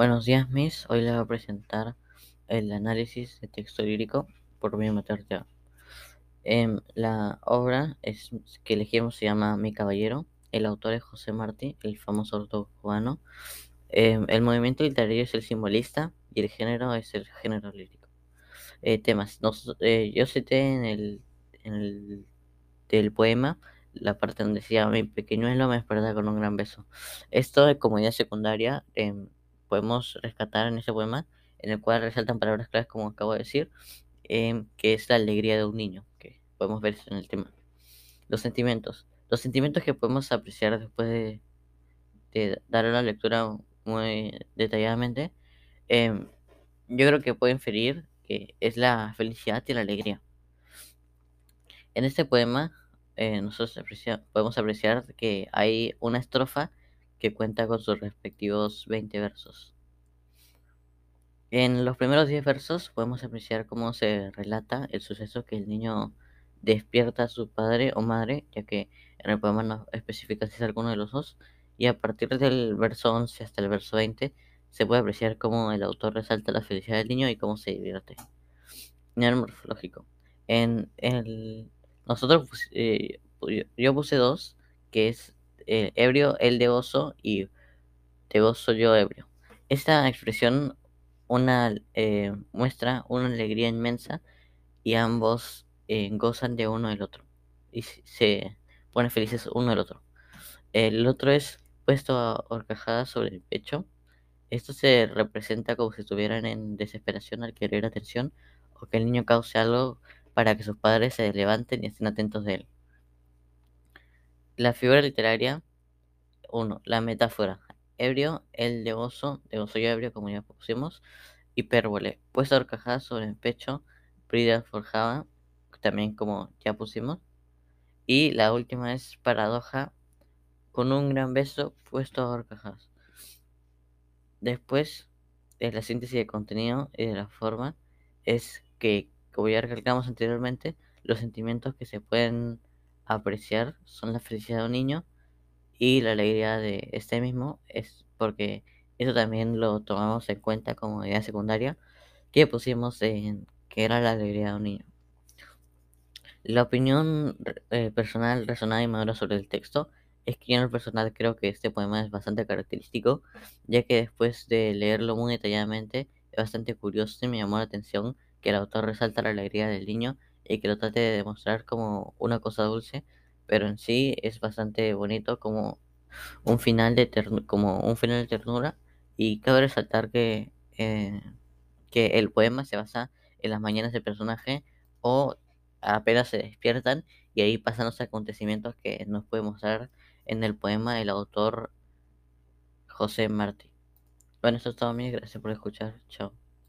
Buenos días, Miss. Hoy les voy a presentar el análisis de texto lírico por mi maternidad. Em, la obra es, que elegimos se llama Mi Caballero. El autor es José Martí, el famoso autor cubano. Em, el movimiento literario es el simbolista y el género es el género lírico. Eh, temas. Eh, yo cité en el, del poema la parte donde decía mi pequeñuelo me espera con un gran beso. Esto es como idea secundaria. Em, podemos rescatar en ese poema, en el cual resaltan palabras claves como acabo de decir, em, que es la alegría de un niño, que podemos ver en el tema. Los sentimientos. Los sentimientos que podemos apreciar después de, de dar una lectura muy detalladamente, em, yo creo que puedo inferir que es la felicidad y la alegría. En este poema, eh, nosotros podemos apreciar que hay una estrofa que cuenta con sus respectivos 20 versos. En los primeros 10 versos podemos apreciar cómo se relata el suceso que el niño despierta a su padre o madre, ya que en el poema no especifica si es alguno de los dos, y a partir del verso 11 hasta el verso 20 se puede apreciar cómo el autor resalta la felicidad del niño y cómo se divierte. Nivel morfológico. En el, nosotros, eh, yo puse dos, que es eh, ebrio, el de oso y de oso yo ebrio. Esta expresión una, eh, muestra una alegría inmensa y ambos eh, gozan de uno del otro y se ponen felices uno del otro. El otro es puesto a horcajadas sobre el pecho. Esto se representa como si estuvieran en desesperación al querer atención o que el niño cause algo para que sus padres se levanten y estén atentos de él. La figura literaria 1. La metáfora. Ebrio, el de oso, de oso y ebrio, como ya pusimos. Hipérbole, puesta horcajada sobre el pecho. Brida forjada, también como ya pusimos. Y la última es paradoja, con un gran beso puesto a horcajadas. Después, de la síntesis de contenido y de la forma, es que, como ya recalcamos anteriormente, los sentimientos que se pueden apreciar son la felicidad de un niño y la alegría de este mismo es porque eso también lo tomamos en cuenta como idea secundaria que pusimos en que era la alegría de un niño. La opinión eh, personal razonada y madura sobre el texto es que yo en el personal creo que este poema es bastante característico, ya que después de leerlo muy detalladamente es bastante curioso y me llamó la atención que el autor resalta la alegría del niño y que lo trate de demostrar como una cosa dulce, pero en sí es bastante bonito como un final de como un final de ternura y cabe resaltar que eh, que el poema se basa en las mañanas del personaje o apenas se despiertan y ahí pasan los acontecimientos que nos puede mostrar en el poema el autor José Martí. Bueno, eso es todo, amigos. Gracias por escuchar. Chao.